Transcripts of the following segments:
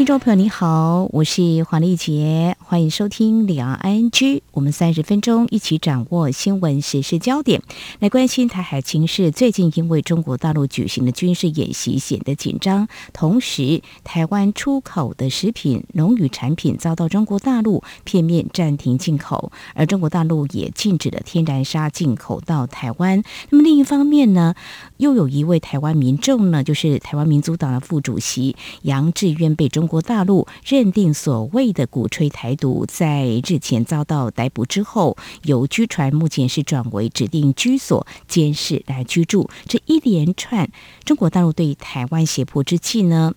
听众朋友你好，我是黄丽杰，欢迎收听两岸 ING。我们三十分钟一起掌握新闻时事焦点，来关心台海情势。最近因为中国大陆举行的军事演习显得紧张，同时台湾出口的食品、农渔产品遭到中国大陆片面暂停进口，而中国大陆也禁止了天然砂进口到台湾。那么另一方面呢，又有一位台湾民众呢，就是台湾民族党的副主席杨志渊被中。国大陆认定所谓的鼓吹台独，在日前遭到逮捕之后，由拘传目前是转为指定居所监视来居住。这一连串中国大陆对台湾胁迫之际呢，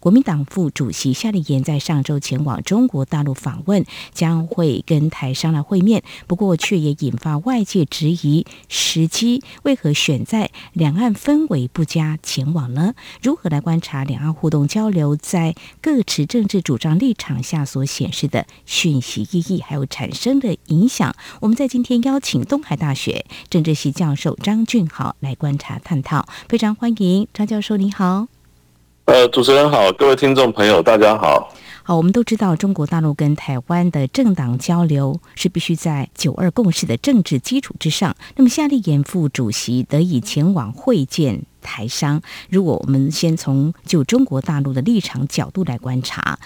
国民党副主席夏立言在上周前往中国大陆访问，将会跟台商来会面。不过，却也引发外界质疑时机为何选在两岸氛围不佳前往呢？如何来观察两岸互动交流在各持政治主张立场下所显示的讯息意义，还有产生的影响？我们在今天邀请东海大学政治系教授张俊豪来观察探讨，非常欢迎张教授，你好。呃，主持人好，各位听众朋友，大家好。好，我们都知道，中国大陆跟台湾的政党交流是必须在九二共识的政治基础之上。那么，夏立言副主席得以前往会见台商。如果我们先从就中国大陆的立场角度来观察。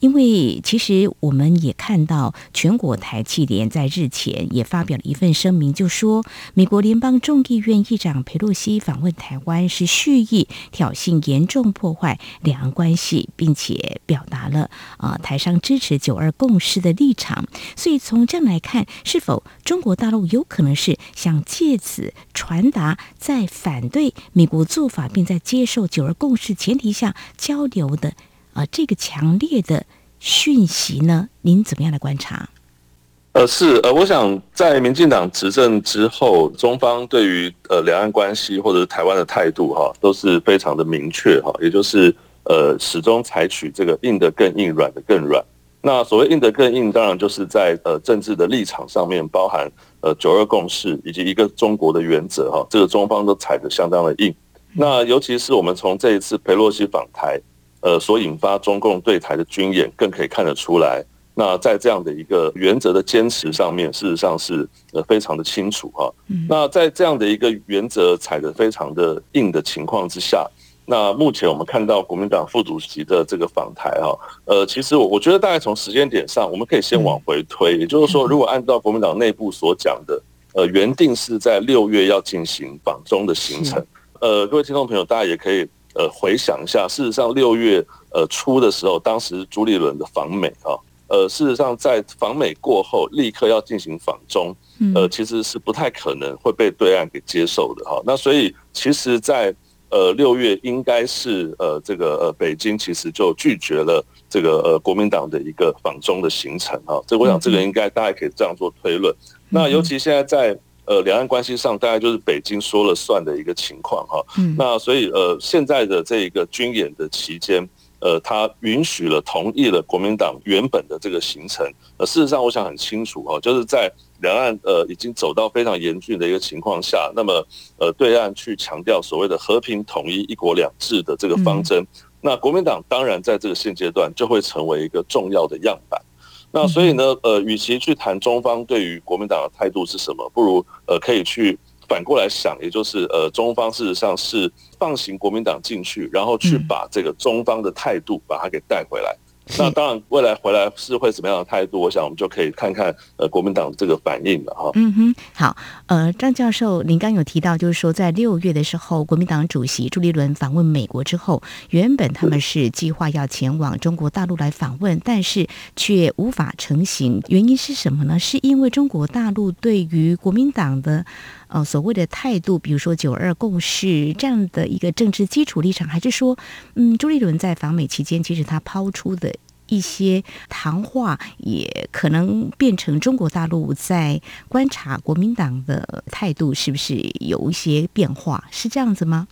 因为其实我们也看到，全国台企联在日前也发表了一份声明，就说美国联邦众议院议长裴洛西访问台湾是蓄意挑衅、严重破坏两岸关系，并且表达了啊、台商支持九二共识的立场。所以从这样来看，是否中国大陆有可能是想借此传达在反对美国做法，并在接受九二共识前提下交流的？啊，这个强烈的讯息呢，您怎么样来观察？呃，是呃，我想在民进党执政之后，中方对于呃两岸关系或者是台湾的态度哈，都是非常的明确哈，也就是呃始终采取这个硬的更硬，软的更软。那所谓硬的更硬，当然就是在呃政治的立场上面，包含呃九二共识以及一个中国的原则哈，这个中方都踩得相当的硬。那尤其是我们从这一次裴洛西访台。呃，所引发中共对台的军演，更可以看得出来。那在这样的一个原则的坚持上面，事实上是呃非常的清楚哈。那在这样的一个原则踩得非常的硬的情况之下，那目前我们看到国民党副主席的这个访台哈，呃，其实我我觉得大概从时间点上，我们可以先往回推，也就是说，如果按照国民党内部所讲的，呃，原定是在六月要进行访中的行程，呃，各位听众朋友，大家也可以。呃，回想一下，事实上六月呃初的时候，当时朱立伦的访美啊，呃，事实上在访美过后，立刻要进行访中，呃，其实是不太可能会被对岸给接受的哈。那所以，其实，在呃六月应该是呃这个呃北京其实就拒绝了这个呃国民党的一个访中的行程哈。这我想这个应该大家可以这样做推论。那尤其现在在。呃，两岸关系上大概就是北京说了算的一个情况哈。嗯。那所以呃，现在的这一个军演的期间，呃，他允许了、同意了国民党原本的这个行程。呃，事实上，我想很清楚哈，就是在两岸呃已经走到非常严峻的一个情况下，那么呃，对岸去强调所谓的和平统一、一国两制的这个方针，那国民党当然在这个现阶段就会成为一个重要的样板。那所以呢，呃，与其去谈中方对于国民党的态度是什么，不如呃可以去反过来想，也就是呃中方事实上是放行国民党进去，然后去把这个中方的态度把它给带回来。那当然，未来回来是会什么样的态度？我想我们就可以看看呃国民党这个反应了哈。嗯哼，好，呃，张教授，您刚有提到，就是说在六月的时候，国民党主席朱立伦访问美国之后，原本他们是计划要前往中国大陆来访问，但是却无法成行。原因是什么呢？是因为中国大陆对于国民党的呃所谓的态度，比如说九二共识这样的一个政治基础立场，还是说，嗯，朱立伦在访美期间，其实他抛出的。一些谈话也可能变成中国大陆在观察国民党的态度是不是有一些变化，是这样子吗？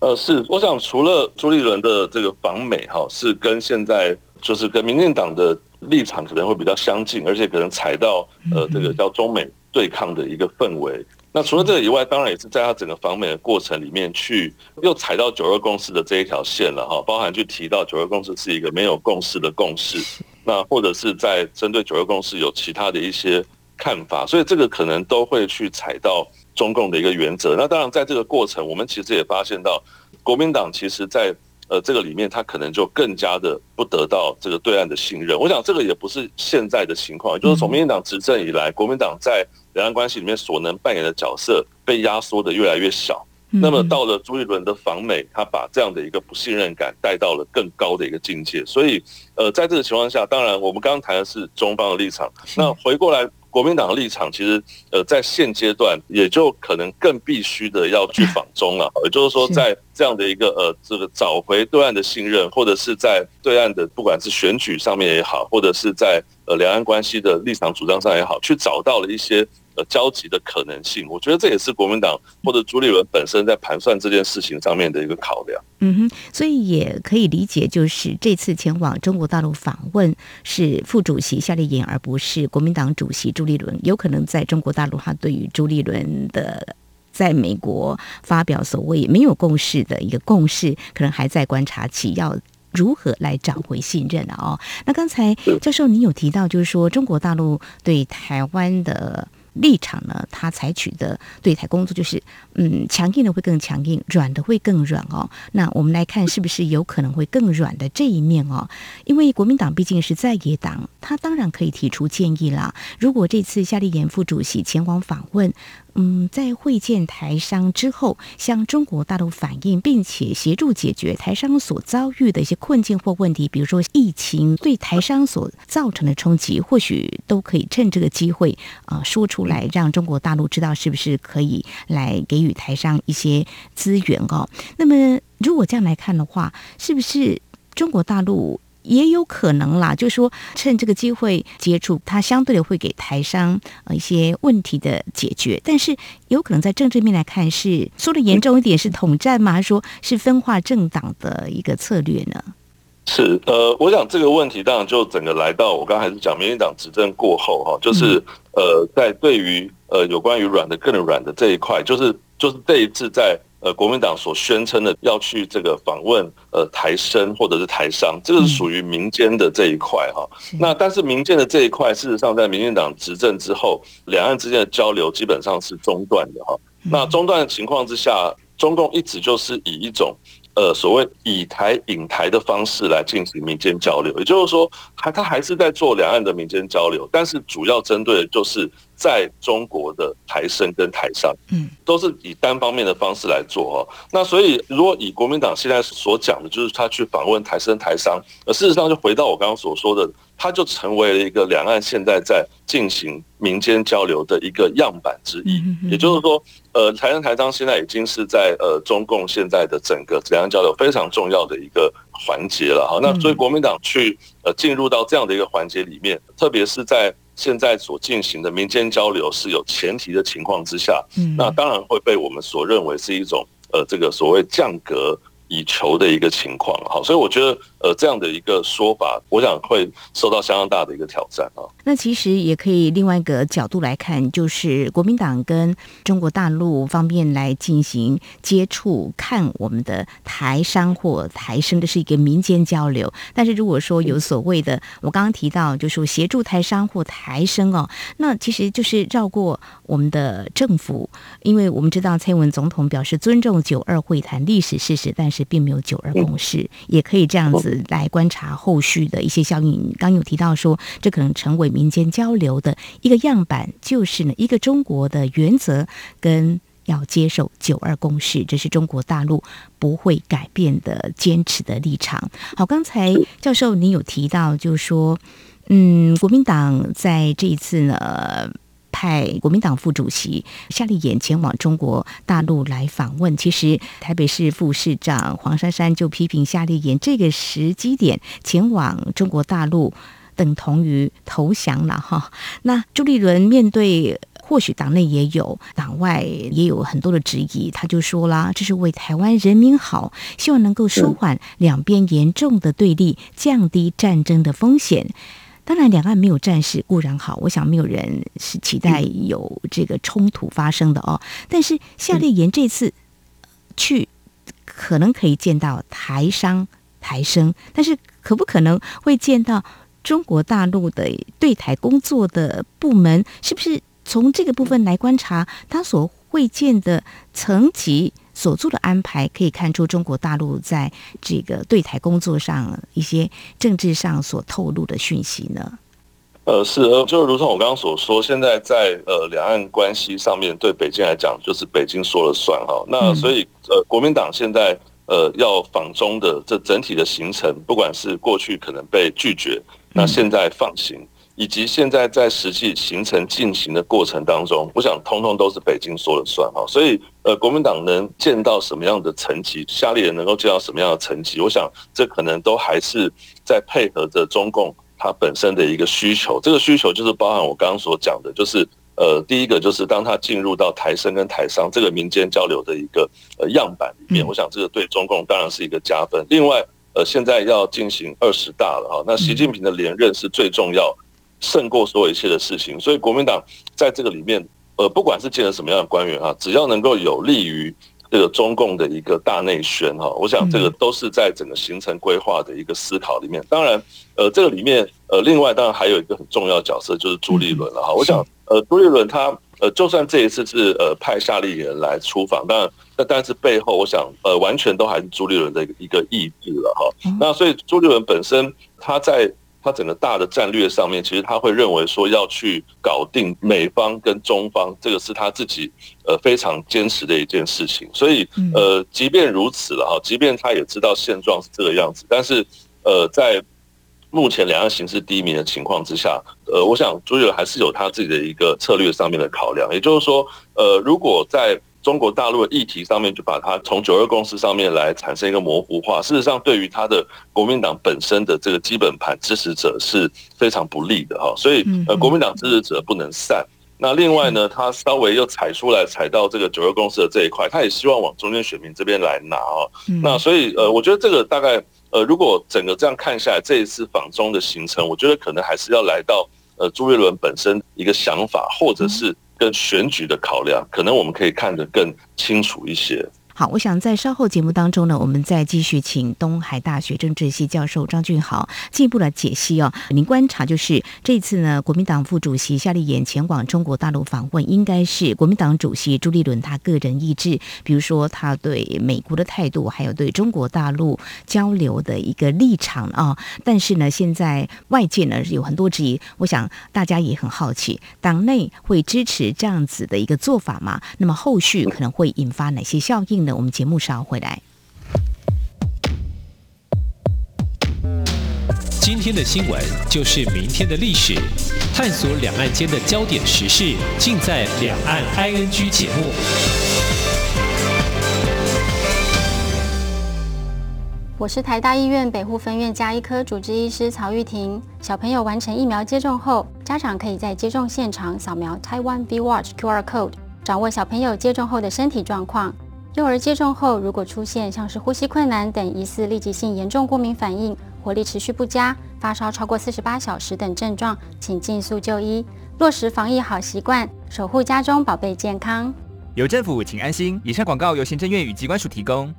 呃，是，我想除了朱立伦的这个访美哈，是跟现在就是跟民进党的立场可能会比较相近，而且可能踩到呃这个叫中美对抗的一个氛围。那除了这个以外，当然也是在他整个访美的过程里面去又踩到九二共识的这一条线了哈，包含去提到九二共识是一个没有共识的共识，那或者是在针对九二共识有其他的一些看法，所以这个可能都会去踩到。中共的一个原则，那当然在这个过程，我们其实也发现到，国民党其实在呃这个里面，他可能就更加的不得到这个对岸的信任。我想这个也不是现在的情况，就是从民进党执政以来，国民党在两岸关系里面所能扮演的角色被压缩的越来越小。那么到了朱一伦的访美，他把这样的一个不信任感带到了更高的一个境界。所以呃，在这个情况下，当然我们刚刚谈的是中方的立场，那回过来。国民党的立场其实，呃，在现阶段也就可能更必须的要去访中了。也就是说，在这样的一个呃，这个找回对岸的信任，或者是在对岸的不管是选举上面也好，或者是在呃两岸关系的立场主张上也好，去找到了一些。呃，交集的可能性，我觉得这也是国民党或者朱立伦本身在盘算这件事情上面的一个考量。嗯哼，所以也可以理解，就是这次前往中国大陆访问是副主席夏立言，而不是国民党主席朱立伦。有可能在中国大陆，他对于朱立伦的在美国发表所谓没有共识的一个共识，可能还在观察期，要如何来找回信任啊？哦，那刚才教授你有提到，就是说中国大陆对台湾的。立场呢，他采取的对台工作就是，嗯，强硬的会更强硬，软的会更软哦。那我们来看，是不是有可能会更软的这一面哦？因为国民党毕竟是在野党，他当然可以提出建议啦。如果这次夏立言副主席前往访问，嗯，在会见台商之后，向中国大陆反映，并且协助解决台商所遭遇的一些困境或问题，比如说疫情对台商所造成的冲击，或许都可以趁这个机会啊、说出来，让中国大陆知道是不是可以来给予台商一些资源哦。那么，如果这样来看的话，是不是中国大陆？也有可能啦，就是说趁这个机会接触，它相对的会给台商呃一些问题的解决，但是有可能在政治面来看，是说的严重一点是统战吗？还是说是分化政党的一个策略呢？是呃，我想这个问题当然就整个来到我刚才是讲民进党执政过后哈，就是呃，在对于呃有关于软的更软的这一块，就是就是这一次在。呃，国民党所宣称的要去这个访问呃台生或者是台商，这个是属于民间的这一块哈。那但是民间的这一块，事实上在民进党执政之后，两岸之间的交流基本上是中断的哈。那中断的情况之下，中共一直就是以一种呃所谓以台引台的方式来进行民间交流，也就是说，还他还是在做两岸的民间交流，但是主要针对的就是。在中国的台生跟台商，嗯，都是以单方面的方式来做哦。那所以，如果以国民党现在所讲的，就是他去访问台生台商，而事实上就回到我刚刚所说的，他就成为了一个两岸现在在进行民间交流的一个样板之一。也就是说，呃，台生台商现在已经是在呃中共现在的整个两岸交流非常重要的一个环节了哈。那所以国民党去呃进入到这样的一个环节里面，特别是在。现在所进行的民间交流是有前提的情况之下，那当然会被我们所认为是一种呃，这个所谓降格以求的一个情况，好，所以我觉得。呃，这样的一个说法，我想会受到相当大的一个挑战啊。那其实也可以另外一个角度来看，就是国民党跟中国大陆方面来进行接触，看我们的台商或台生的是一个民间交流。但是如果说有所谓的，我刚刚提到，就是协助台商或台生哦，那其实就是绕过我们的政府，因为我们知道蔡英文总统表示尊重九二会谈历史事实，但是并没有九二共识，也可以这样子。来观察后续的一些效应。刚有提到说，这可能成为民间交流的一个样板，就是呢一个中国的原则跟要接受九二共识，这是中国大陆不会改变的坚持的立场。好，刚才教授您有提到，就是说，嗯，国民党在这一次呢。派国民党副主席夏立言前往中国大陆来访问，其实台北市副市长黄珊珊就批评夏立言这个时机点前往中国大陆等同于投降了哈。那朱立伦面对或许党内也有，党外也有很多的质疑。他就说啦，这是为台湾人民好，希望能够舒缓两边严重的对立，降低战争的风险。当然，两岸没有战事固然好，我想没有人是期待有这个冲突发生的哦。但是夏立言这次去，可能可以见到台商、台生，但是可不可能会见到中国大陆的对台工作的部门？是不是从这个部分来观察他所会见的层级？所做的安排可以看出中国大陆在这个对台工作上一些政治上所透露的讯息呢？呃，是，呃，就如同我刚刚所说，现在在呃两岸关系上面，对北京来讲就是北京说了算哈。那所以呃，国民党现在呃要访中的这整体的行程，不管是过去可能被拒绝，那现在放行。以及现在在实际行程进行的过程当中，我想通通都是北京说了算哈。所以，呃，国民党能见到什么样的层级，夏立人能够见到什么样的层级，我想这可能都还是在配合着中共它本身的一个需求。这个需求就是包含我刚刚所讲的，就是呃，第一个就是当它进入到台生跟台商这个民间交流的一个呃样板里面，我想这个对中共当然是一个加分。另外，呃，现在要进行二十大了哈，那习近平的连任是最重要。胜过所有一切的事情，所以国民党在这个里面，呃，不管是见了什么样的官员啊，只要能够有利于这个中共的一个大内宣哈，我想这个都是在整个行程规划的一个思考里面。当然，呃，这个里面，呃，另外当然还有一个很重要角色就是朱立伦了哈。我想，呃，朱立伦他，呃，就算这一次是呃派夏立言来出访，当然，但但是背后，我想，呃，完全都还是朱立伦的一个一个意志了哈。那所以朱立伦本身他在。他整个大的战略上面，其实他会认为说要去搞定美方跟中方，这个是他自己呃非常坚持的一件事情。所以呃，即便如此了哈，即便他也知道现状是这个样子，但是呃，在目前两岸形势低迷的情况之下，呃，我想朱立伦还是有他自己的一个策略上面的考量。也就是说，呃，如果在中国大陆的议题上面，就把它从九二共识上面来产生一个模糊化。事实上，对于他的国民党本身的这个基本盘支持者是非常不利的哈。所以，呃，国民党支持者不能散。那另外呢，他稍微又踩出来，踩到这个九二共识的这一块，他也希望往中间选民这边来拿哦。那所以，呃，我觉得这个大概，呃，如果整个这样看下来，这一次访中的行程，我觉得可能还是要来到呃朱立伦本身一个想法，或者是。跟选举的考量，可能我们可以看得更清楚一些。好，我想在稍后节目当中呢，我们再继续请东海大学政治系教授张俊豪进一步来解析哦。您观察就是这次呢，国民党副主席夏立言前往中国大陆访问，应该是国民党主席朱立伦他个人意志，比如说他对美国的态度，还有对中国大陆交流的一个立场啊。但是呢，现在外界呢有很多质疑，我想大家也很好奇，党内会支持这样子的一个做法吗？那么后续可能会引发哪些效应？那我们节目稍回来。今天的新闻就是明天的历史，探索两岸间的焦点时事，尽在《两岸 ING》节目。我是台大医院北护分院加医科主治医师曹玉婷。小朋友完成疫苗接种后，家长可以在接种现场扫描台湾 V Watch QR Code，掌握小朋友接种后的身体状况。幼儿接种后，如果出现像是呼吸困难等疑似立即性严重过敏反应、活力持续不佳、发烧超过四十八小时等症状，请尽速就医，落实防疫好习惯，守护家中宝贝健康。有政府，请安心。以上广告由行政院与机关署提供。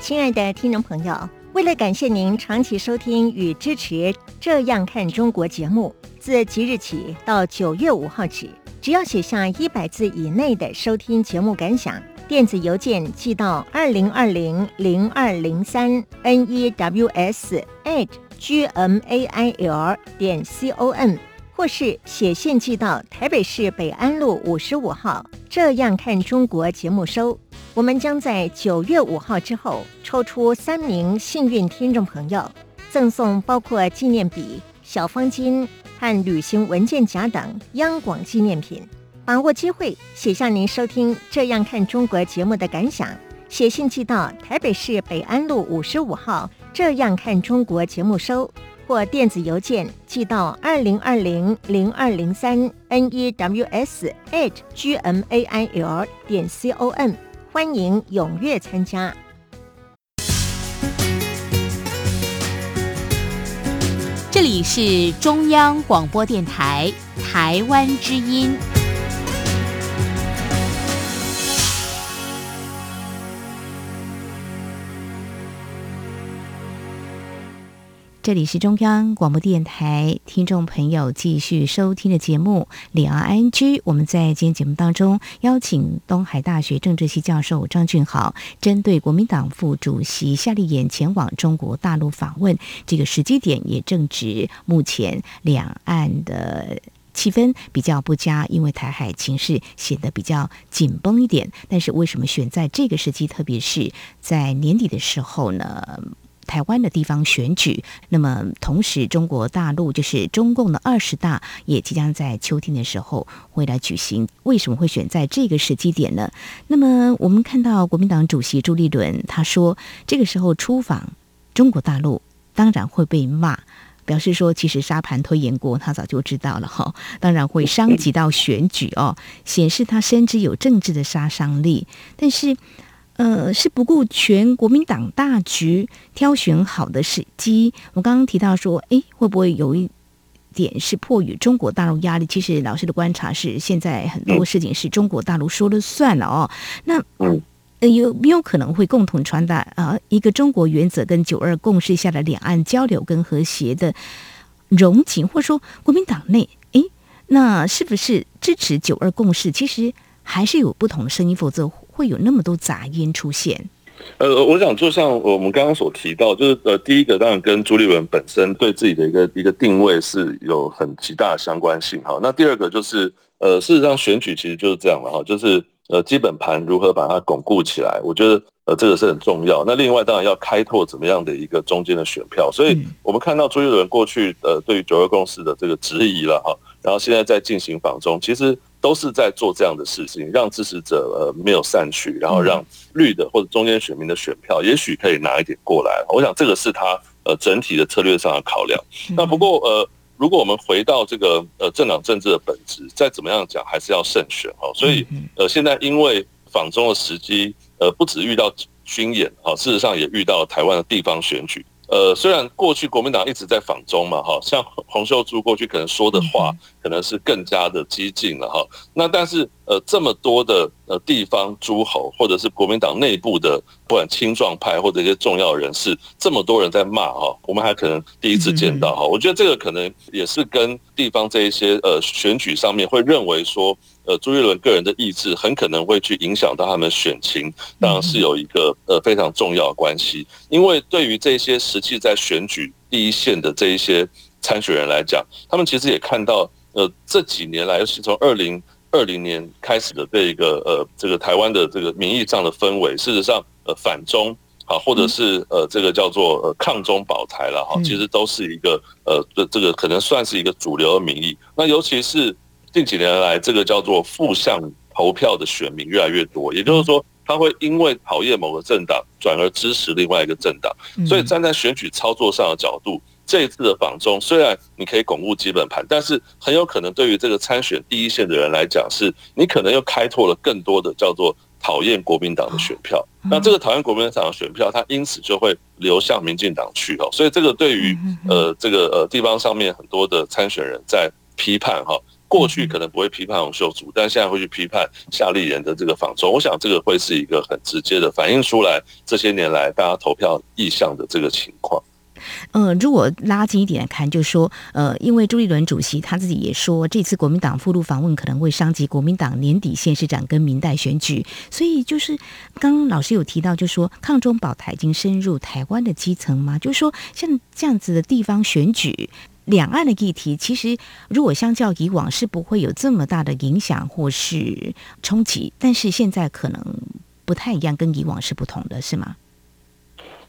亲爱的听众朋友，为了感谢您长期收听与支持《这样看中国》节目，自即日起到九月五号止，只要写下一百字以内的收听节目感想。电子邮件寄到二零二零零二零三 news at gmail 点 com，或是写信寄到台北市北安路五十五号。这样看中国节目收，我们将在九月五号之后抽出三名幸运听众朋友，赠送包括纪念笔、小方巾和旅行文件夹等央广纪念品。把握机会，写下您收听《这样看中国》节目的感想，写信寄到台北市北安路五十五号《这样看中国》节目收，或电子邮件寄到二零二零零二零三 news at gmail 点 com，欢迎踊跃参加。这里是中央广播电台台湾之音。这里是中央广播电台，听众朋友继续收听的节目《两岸 ING》。我们在今天节目当中邀请东海大学政治系教授张俊豪，针对国民党副主席夏立言前往中国大陆访问这个时机点，也正值目前两岸的气氛比较不佳，因为台海情势显得比较紧绷一点。但是为什么选在这个时机，特别是在年底的时候呢？台湾的地方选举，那么同时中国大陆就是中共的二十大也即将在秋天的时候会来举行。为什么会选在这个时机点呢？那么我们看到国民党主席朱立伦他说，这个时候出访中国大陆当然会被骂，表示说其实沙盘推演过，他早就知道了哈，当然会伤及到选举哦，显示他深知有政治的杀伤力，但是。呃，是不顾全国民党大局，挑选好的时机。我刚刚提到说，哎，会不会有一点是迫于中国大陆压力？其实老师的观察是，现在很多事情是中国大陆说了算了哦。那呃，有没有可能会共同传达啊一个中国原则跟九二共识下的两岸交流跟和谐的融景，或者说国民党内，哎，那是不是支持九二共识？其实还是有不同的声音，否则。会有那么多杂音出现？呃，我想就像我们刚刚所提到，就是呃，第一个当然跟朱立伦本身对自己的一个一个定位是有很极大的相关性哈。那第二个就是呃，事实上选举其实就是这样了哈，就是呃，基本盘如何把它巩固起来，我觉得呃这个是很重要。那另外当然要开拓怎么样的一个中间的选票，所以我们看到朱立伦过去呃对于九二共识的这个质疑了哈，然后现在在进行访中，其实。都是在做这样的事情，让支持者呃没有散去，然后让绿的或者中间选民的选票也许可以拿一点过来。我想这个是他呃整体的策略上的考量。那不过呃，如果我们回到这个呃政党政治的本质，再怎么样讲还是要慎选哦。所以呃现在因为访中的时机呃不止遇到军演啊，事实上也遇到台湾的地方选举。呃，虽然过去国民党一直在访中嘛，哈，像洪秀柱过去可能说的话，可能是更加的激进了哈。那但是呃，这么多的呃地方诸侯，或者是国民党内部的不管青壮派或者一些重要人士，这么多人在骂哈，我们还可能第一次见到哈。我觉得这个可能也是跟地方这一些呃选举上面会认为说。呃，朱一伦个人的意志很可能会去影响到他们选情，当然是有一个呃非常重要的关系。因为对于这些实际在选举第一线的这一些参选人来讲，他们其实也看到，呃，这几年来，尤其从二零二零年开始的这一个呃这个台湾的这个民意上的氛围，事实上呃反中啊，或者是呃这个叫做呃抗中保台了哈，其实都是一个呃这这个可能算是一个主流的民意。那尤其是。近几年来，这个叫做负向投票的选民越来越多，也就是说，他会因为讨厌某个政党，转而支持另外一个政党。所以站在选举操作上的角度，这一次的访中，虽然你可以巩固基本盘，但是很有可能对于这个参选第一线的人来讲，是你可能又开拓了更多的叫做讨厌国民党的选票。那这个讨厌国民党的选票，它因此就会流向民进党去哦。所以这个对于呃这个呃地方上面很多的参选人在批判哈。过去可能不会批判洪秀柱，但现在会去批判夏立言的这个访中。我想这个会是一个很直接的反映出来这些年来大家投票意向的这个情况。嗯、呃，如果拉近一点来看，就是说，呃，因为朱立伦主席他自己也说，这次国民党赴陆访问可能会伤及国民党年底县市长跟民代选举，所以就是刚刚老师有提到，就是说抗中保台已经深入台湾的基层嘛，就是说像这样子的地方选举。两岸的议题，其实如果相较以往是不会有这么大的影响或是冲击，但是现在可能不太一样，跟以往是不同的，是吗？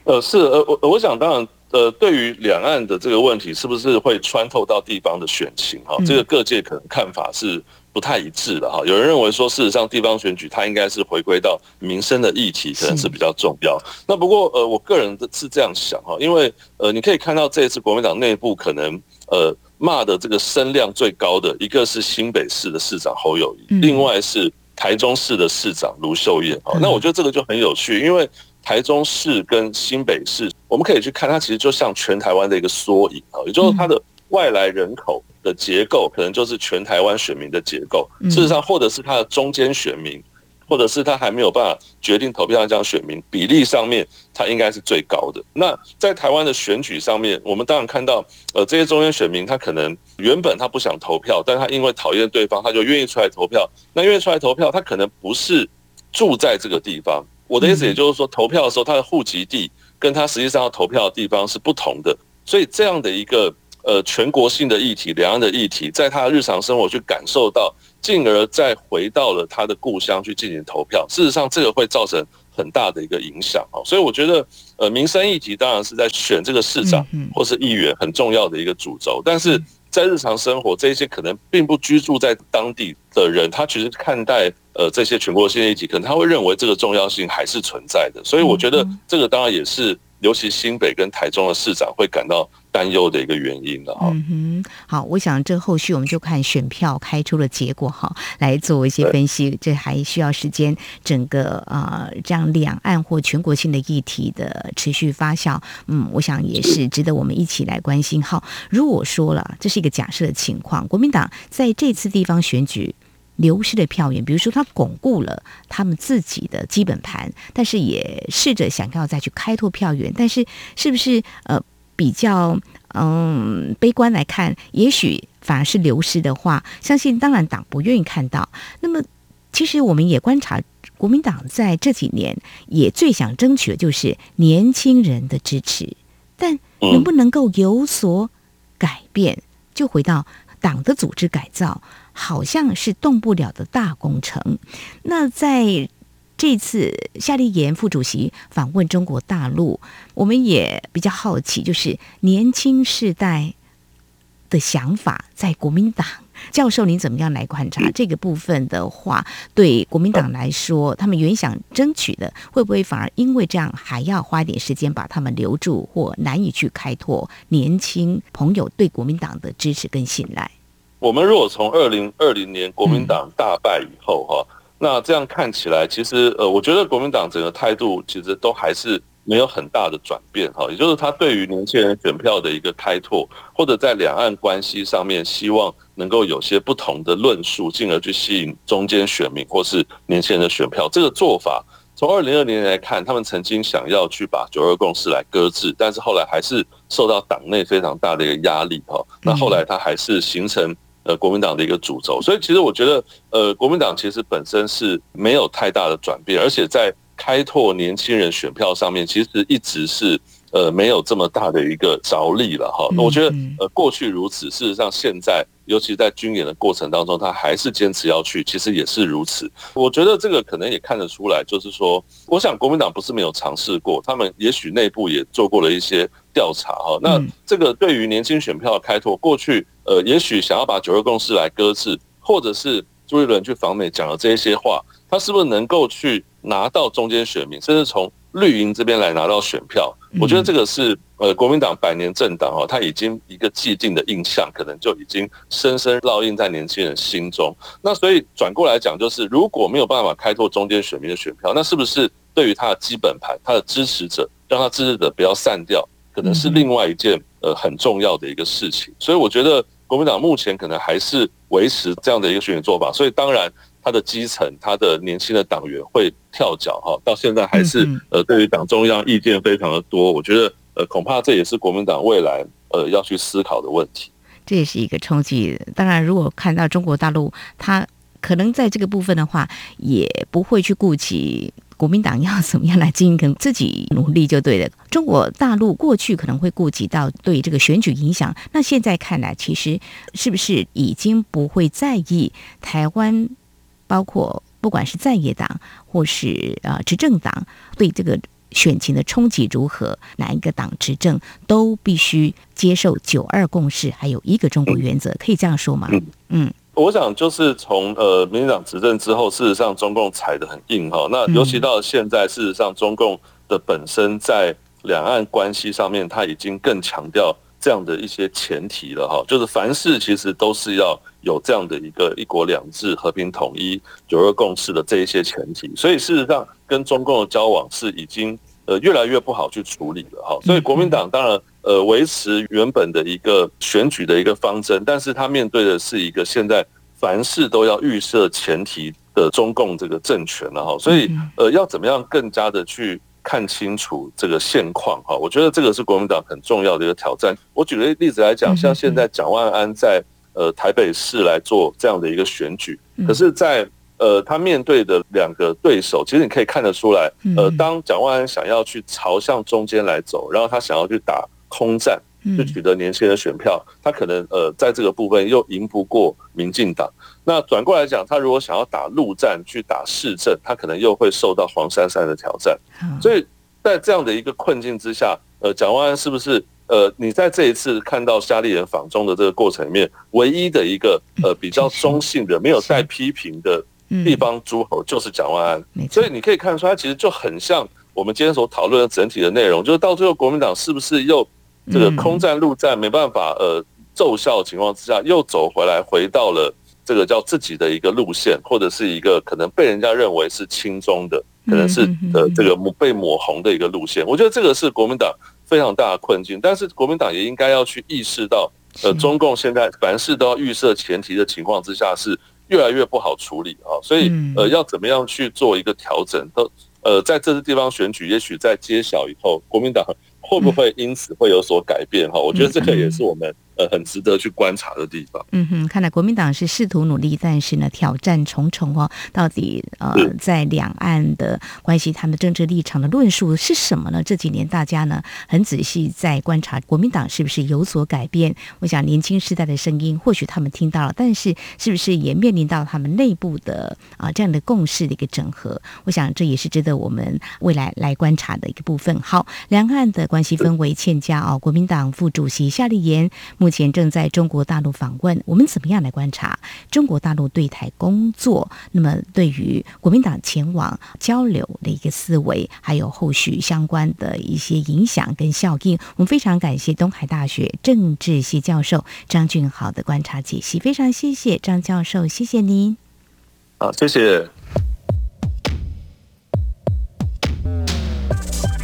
呃，是呃，我我想当然，呃，对于两岸的这个问题，是不是会穿透到地方的选情哈？这个各界可能看法是不太一致的哈。有人认为说，事实上地方选举它应该是回归到民生的议题，可能是比较重要。那不过呃，我个人的是这样想哈，因为呃，你可以看到这一次国民党内部可能呃骂的这个声量最高的一个是新北市的市长侯友宜，另外是台中市的市长卢秀燕。那我觉得这个就很有趣，因为台中市跟新北市，我们可以去看它，其实就像全台湾的一个缩影啊，也就是它的外来人口。的结构可能就是全台湾选民的结构，事实上，或者是他的中间选民，或者是他还没有办法决定投票的这样选民比例上面，他应该是最高的。那在台湾的选举上面，我们当然看到，呃，这些中间选民他可能原本他不想投票，但他因为讨厌对方，他就愿意出来投票。那愿意出来投票，他可能不是住在这个地方。我的意思也就是说，投票的时候他的户籍地跟他实际上要投票的地方是不同的，所以这样的一个。呃，全国性的议题，两岸的议题，在他日常生活去感受到，进而再回到了他的故乡去进行投票。事实上，这个会造成很大的一个影响啊。所以，我觉得，呃，民生议题当然是在选这个市长或是议员很重要的一个主轴。但是在日常生活，这些可能并不居住在当地的人，他其实看待呃这些全国性的议题，可能他会认为这个重要性还是存在的。所以，我觉得这个当然也是。尤其新北跟台中的市长会感到担忧的一个原因了哈。嗯哼，好，我想这后续我们就看选票开出的结果哈，来做一些分析。这还需要时间，整个啊、呃，这样两岸或全国性的议题的持续发酵，嗯，我想也是值得我们一起来关心。好，如果说了这是一个假设的情况，国民党在这次地方选举。流失的票源，比如说他巩固了他们自己的基本盘，但是也试着想要再去开拓票源，但是是不是呃比较嗯悲观来看，也许反而是流失的话，相信当然党不愿意看到。那么其实我们也观察，国民党在这几年也最想争取的就是年轻人的支持，但能不能够有所改变，就回到党的组织改造。好像是动不了的大工程。那在这次夏立言副主席访问中国大陆，我们也比较好奇，就是年轻世代的想法，在国民党。教授，您怎么样来观察？这个部分的话，对国民党来说，他们原想争取的，会不会反而因为这样，还要花一点时间把他们留住，或难以去开拓年轻朋友对国民党的支持跟信赖？我们如果从二零二零年国民党大败以后哈，那这样看起来，其实呃，我觉得国民党整个态度其实都还是没有很大的转变哈，也就是他对于年轻人选票的一个开拓，或者在两岸关系上面，希望能够有些不同的论述，进而去吸引中间选民或是年轻人的选票。这个做法，从二零二零年来看，他们曾经想要去把九二共识来搁置，但是后来还是受到党内非常大的一个压力哈。那后来他还是形成。呃，国民党的一个主轴，所以其实我觉得，呃，国民党其实本身是没有太大的转变，而且在开拓年轻人选票上面，其实一直是呃没有这么大的一个着力了哈。那我觉得，呃，过去如此，事实上现在，尤其在军演的过程当中，他还是坚持要去，其实也是如此。我觉得这个可能也看得出来，就是说，我想国民党不是没有尝试过，他们也许内部也做过了一些调查哈。那这个对于年轻选票的开拓，过去。呃，也许想要把九二共识来搁置，或者是朱一伦去访美讲了这些话，他是不是能够去拿到中间选民，甚至从绿营这边来拿到选票？我觉得这个是呃国民党百年政党哦，他已经一个既定的印象，可能就已经深深烙印在年轻人心中。那所以转过来讲，就是如果没有办法开拓中间选民的选票，那是不是对于他的基本盘、他的支持者，让他支持者不要散掉，可能是另外一件呃很重要的一个事情。所以我觉得。国民党目前可能还是维持这样的一个选举做法，所以当然他的基层、他的年轻的党员会跳脚哈，到现在还是呃对于党中央意见非常的多。我觉得呃恐怕这也是国民党未来呃要去思考的问题。这也是一个冲击。当然，如果看到中国大陆，他可能在这个部分的话，也不会去顾及。国民党要怎么样来经营，可能自己努力就对了。中国大陆过去可能会顾及到对这个选举影响，那现在看来，其实是不是已经不会在意台湾，包括不管是在野党或是呃执政党对这个选情的冲击如何，哪一个党执政都必须接受九二共识，还有一个中国原则，可以这样说吗？嗯。我想就是从呃民进党执政之后，事实上中共踩得很硬哈。那尤其到现在，事实上中共的本身在两岸关系上面，他已经更强调这样的一些前提了哈。就是凡事其实都是要有这样的一个一国两制、和平统一、九二共识的这一些前提。所以事实上跟中共的交往是已经呃越来越不好去处理了哈。所以国民党当然。呃，维持原本的一个选举的一个方针，但是他面对的是一个现在凡事都要预设前提的中共这个政权了哈，所以呃，要怎么样更加的去看清楚这个现况哈？我觉得这个是国民党很重要的一个挑战。我举个例子来讲，像现在蒋万安在呃台北市来做这样的一个选举，可是在呃他面对的两个对手，其实你可以看得出来，呃，当蒋万安想要去朝向中间来走，然后他想要去打。空战去取得年轻人选票，他可能呃在这个部分又赢不过民进党。那转过来讲，他如果想要打陆战去打市政，他可能又会受到黄珊珊的挑战。所以在这样的一个困境之下，呃，蒋万安是不是呃你在这一次看到夏立言访中的这个过程里面，唯一的一个呃比较中性的、没有带批评的地方诸侯就是蒋万安。所以你可以看出，他其实就很像我们今天所讨论的整体的内容，就是到最后国民党是不是又这个空战、陆战没办法呃奏效的情况之下，又走回来，回到了这个叫自己的一个路线，或者是一个可能被人家认为是轻中的，可能是呃这个抹被抹红的一个路线。我觉得这个是国民党非常大的困境，但是国民党也应该要去意识到，呃，中共现在凡事都要预设前提的情况之下，是越来越不好处理啊。所以呃，要怎么样去做一个调整？都呃，在这次地方选举，也许在揭晓以后，国民党会不会因此会有所改变？哈，我觉得这个也是我们。呃，很值得去观察的地方。嗯哼，看来国民党是试图努力，但是呢，挑战重重哦。到底呃，在两岸的关系，他们政治立场的论述是什么呢？这几年大家呢很仔细在观察国民党是不是有所改变。我想年轻时代的声音，或许他们听到了，但是是不是也面临到他们内部的啊、呃、这样的共识的一个整合？我想这也是值得我们未来来观察的一个部分。好，两岸的关系氛围欠佳哦。国民党副主席夏立言目目前正在中国大陆访问，我们怎么样来观察中国大陆对台工作？那么对于国民党前往交流的一个思维，还有后续相关的一些影响跟效应，我们非常感谢东海大学政治系教授张俊豪的观察解析，非常谢谢张教授，谢谢您。好，谢谢。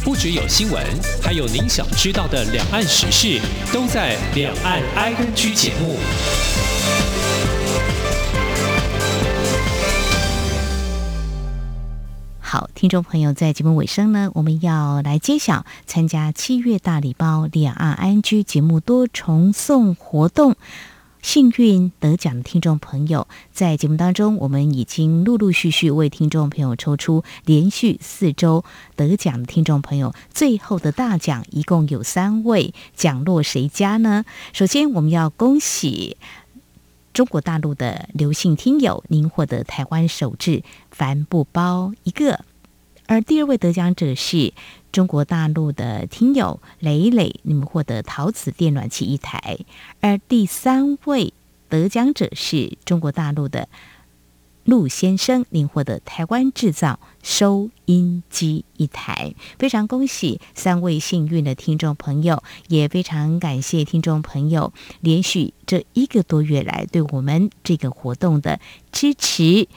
不只有新闻，还有您想知道的两岸时事，都在《两岸 ING》节目。好，听众朋友，在节目尾声呢，我们要来揭晓参加七月大礼包《两岸 ING》节目多重送活动。幸运得奖的听众朋友，在节目当中，我们已经陆陆续续为听众朋友抽出连续四周得奖的听众朋友，最后的大奖一共有三位，奖落谁家呢？首先，我们要恭喜中国大陆的刘姓听友，您获得台湾手制帆布包一个，而第二位得奖者是。中国大陆的听友磊磊，你们获得陶瓷电暖器一台；而第三位得奖者是中国大陆的陆先生，您获得台湾制造收音机一台。非常恭喜三位幸运的听众朋友，也非常感谢听众朋友连续这一个多月来对我们这个活动的支持。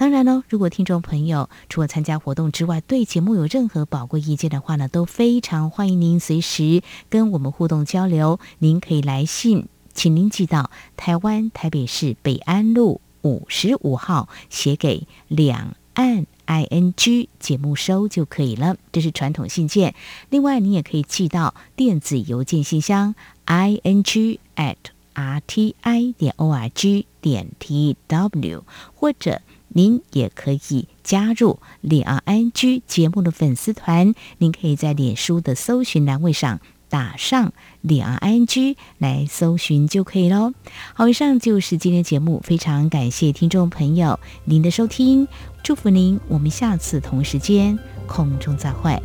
当然呢，如果听众朋友除了参加活动之外，对节目有任何宝贵意见的话呢，都非常欢迎您随时跟我们互动交流。您可以来信，请您寄到台湾台北市北安路五十五号，写给两岸 ING 节目收就可以了。这是传统信件。另外，您也可以寄到电子邮件信箱 ing at rti 点 org 点 tw 或者。您也可以加入李昂安居节目的粉丝团，您可以在脸书的搜寻栏位上打上李昂安居来搜寻就可以喽。好，以上就是今天节目，非常感谢听众朋友您的收听，祝福您，我们下次同时间空中再会。